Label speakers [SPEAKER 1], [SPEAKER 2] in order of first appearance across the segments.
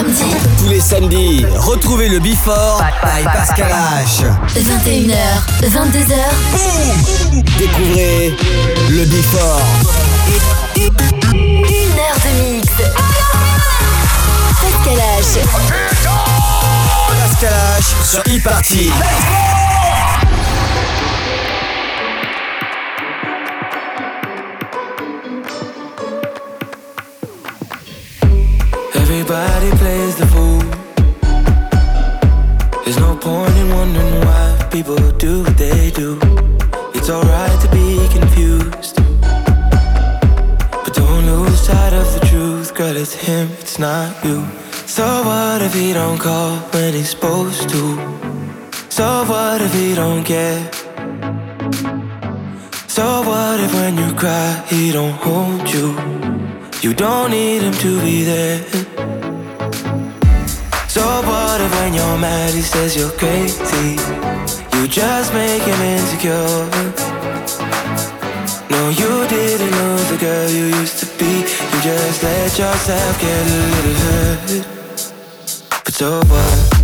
[SPEAKER 1] Tous les samedis, retrouvez le Before by Pascal H.
[SPEAKER 2] 21h, 22h.
[SPEAKER 1] Découvrez le Before.
[SPEAKER 2] Une heure de mix. Pascal H.
[SPEAKER 1] Pascal H sur e-party.
[SPEAKER 3] Everybody plays the fool. There's no point in wondering why people do what they do. It's alright to be confused. But don't lose sight of the truth, girl. It's him, it's not you. So what if he don't call when he's supposed to? So what if he don't care? So what if when you cry he don't hold you? You don't need him to be there. So what if when you're mad he says you're crazy? You just make him insecure. No, you didn't lose the girl you used to be. You just let yourself get a little hurt. But so what?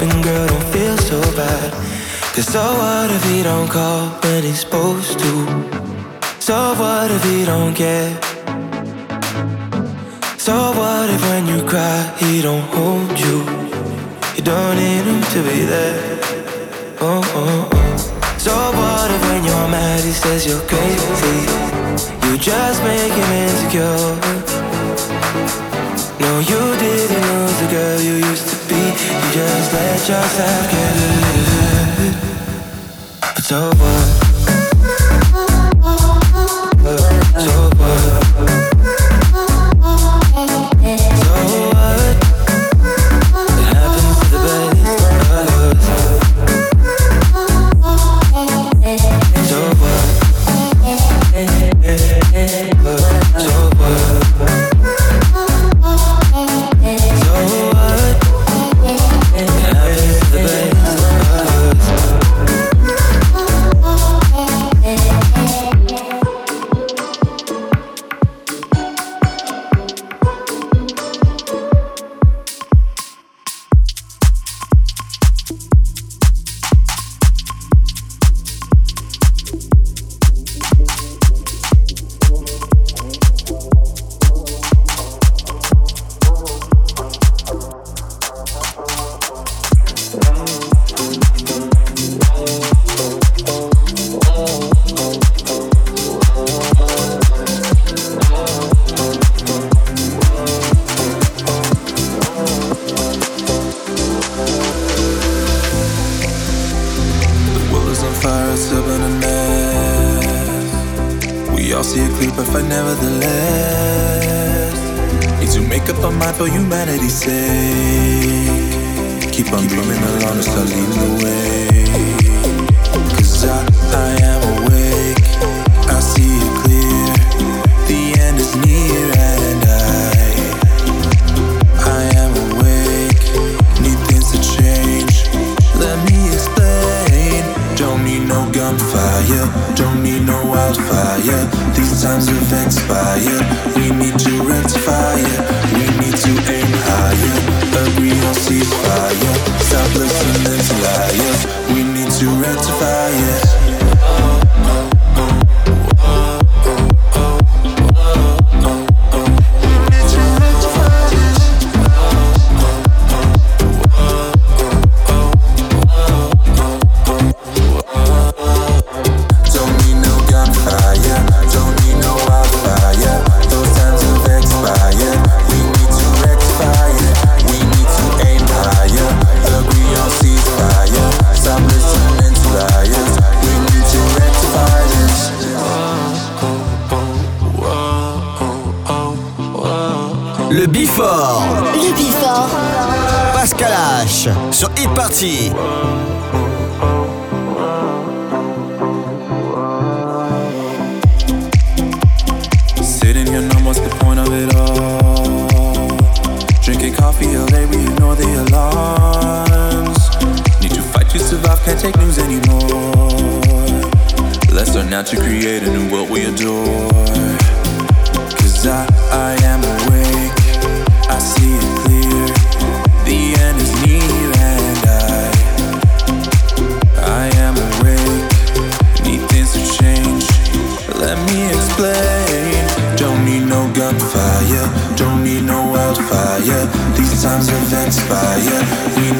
[SPEAKER 3] Open, girl, don't feel so bad. Cause so what if he don't call when he's supposed to? So what if he don't care? So what if when you cry, he don't hold you? You don't need him to be there. Oh, oh, oh. So what if when you're mad, he says you're crazy? You just make him insecure. No, you didn't lose the girl you used to. You just let yourself get hurt. But so?
[SPEAKER 4] For humanity's sake. Keep on dreaming along the way. Drinking coffee all day, we ignore the alarms. Need to fight to survive, can't take news anymore. Let's learn now to create a new world we adore. Cause I, I am awake, These times have expired.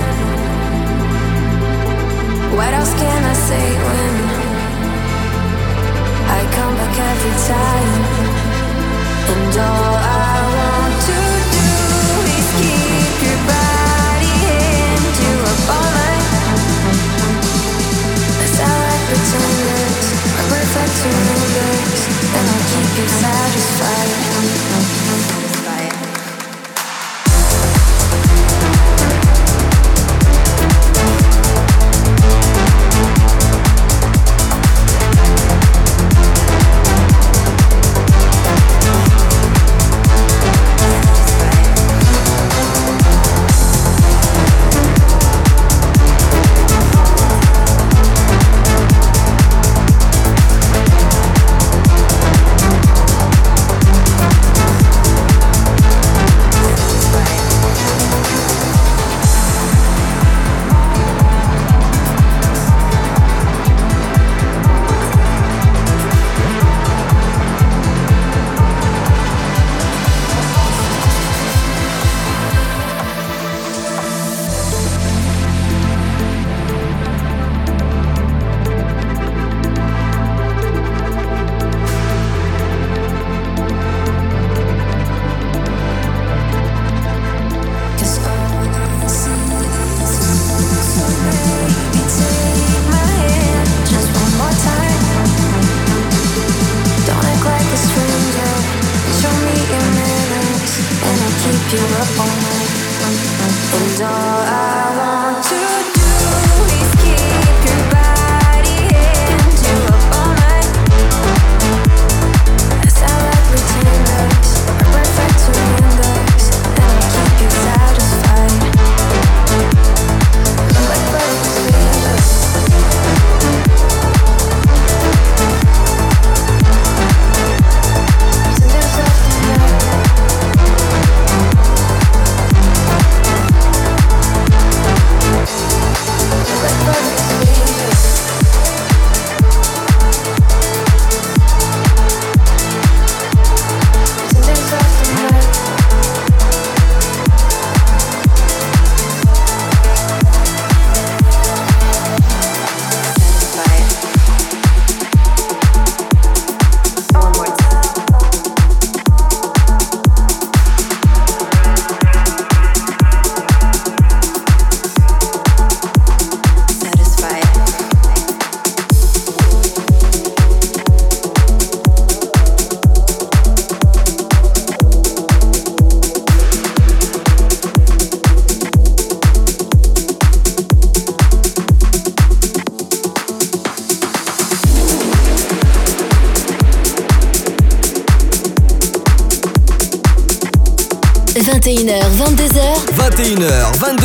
[SPEAKER 4] What else can I say when I come back every time? And all I want to do is keep your body into a baller. Cause I like pretenders, I'm perfect to and I'll
[SPEAKER 5] keep you
[SPEAKER 1] satisfied.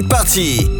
[SPEAKER 6] C'est
[SPEAKER 2] parti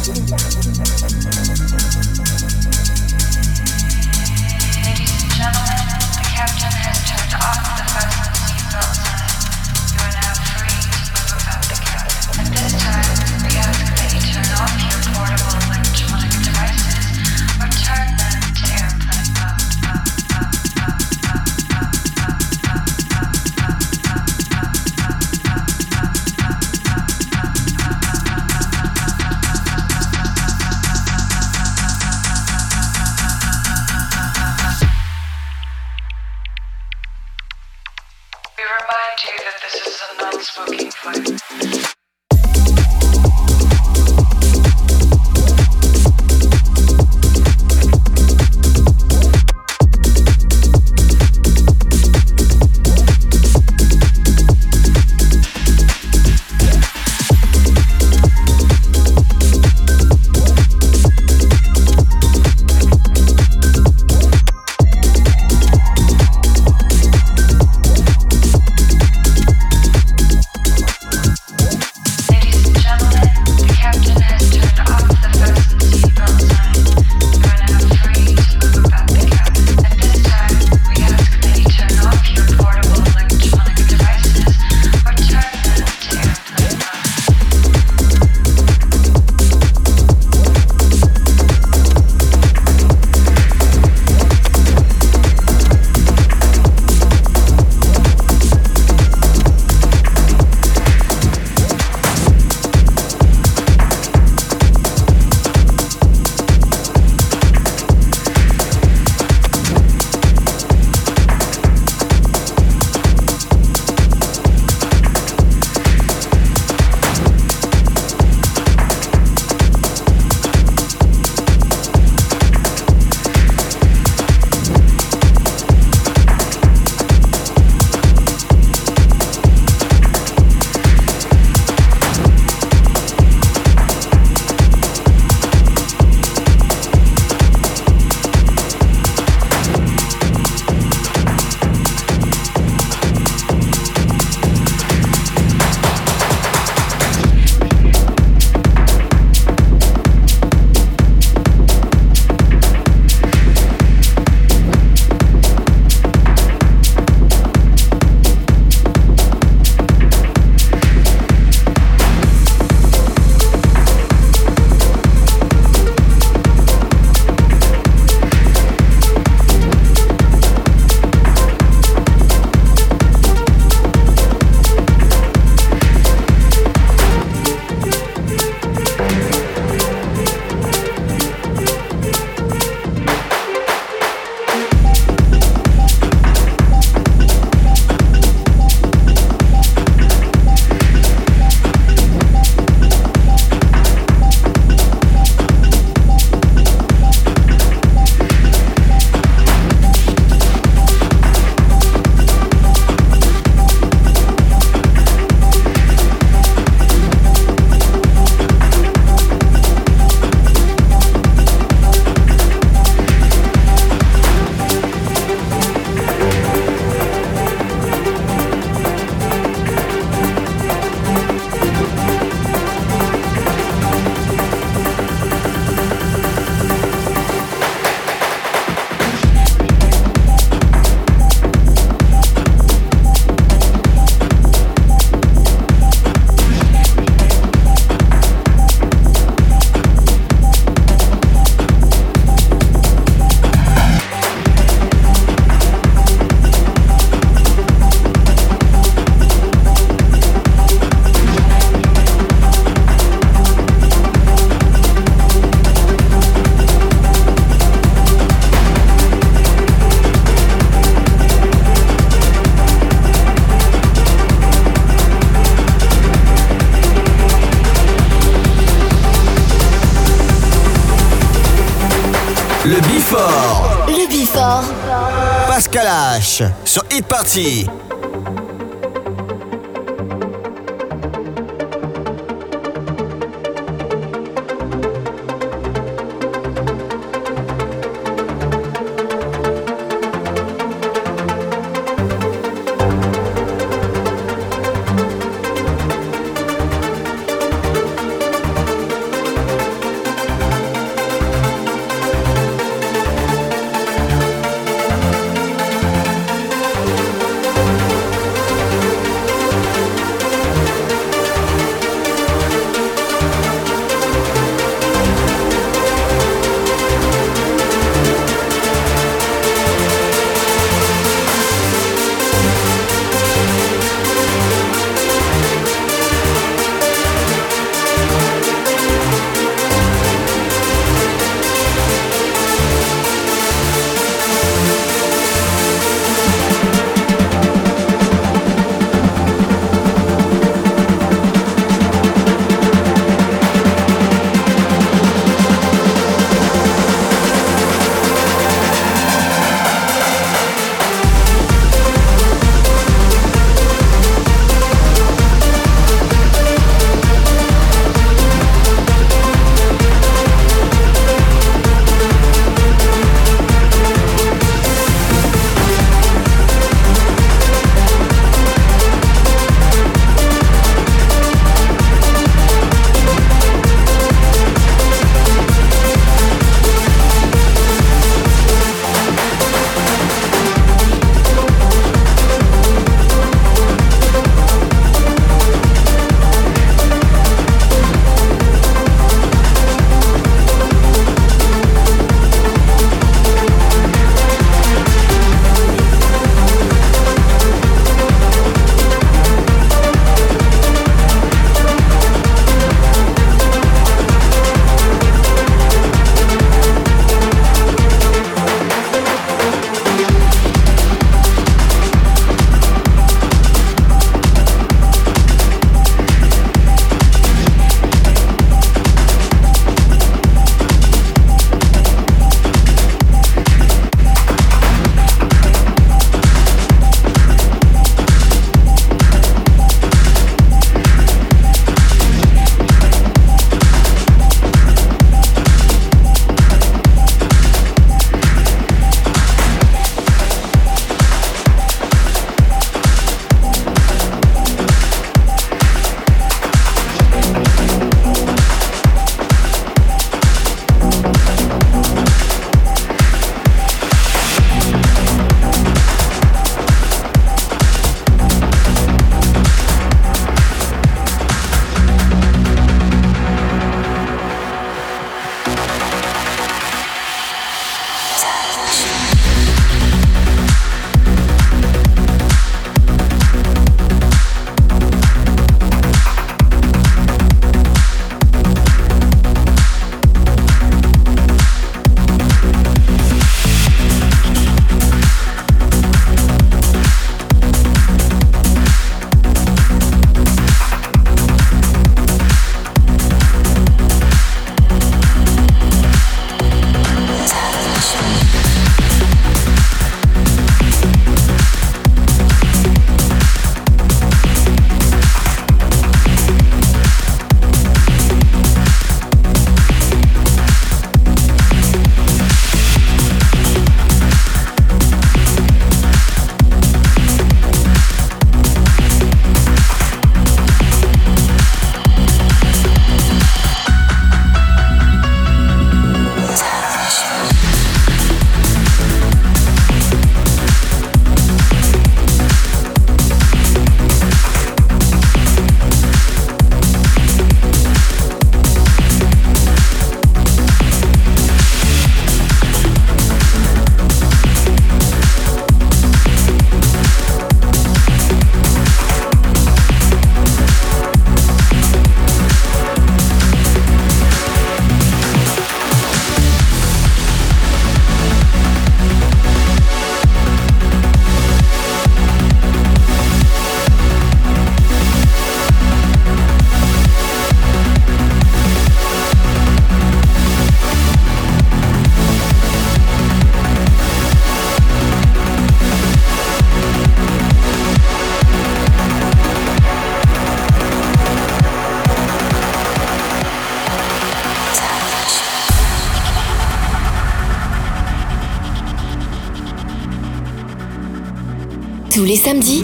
[SPEAKER 1] Sur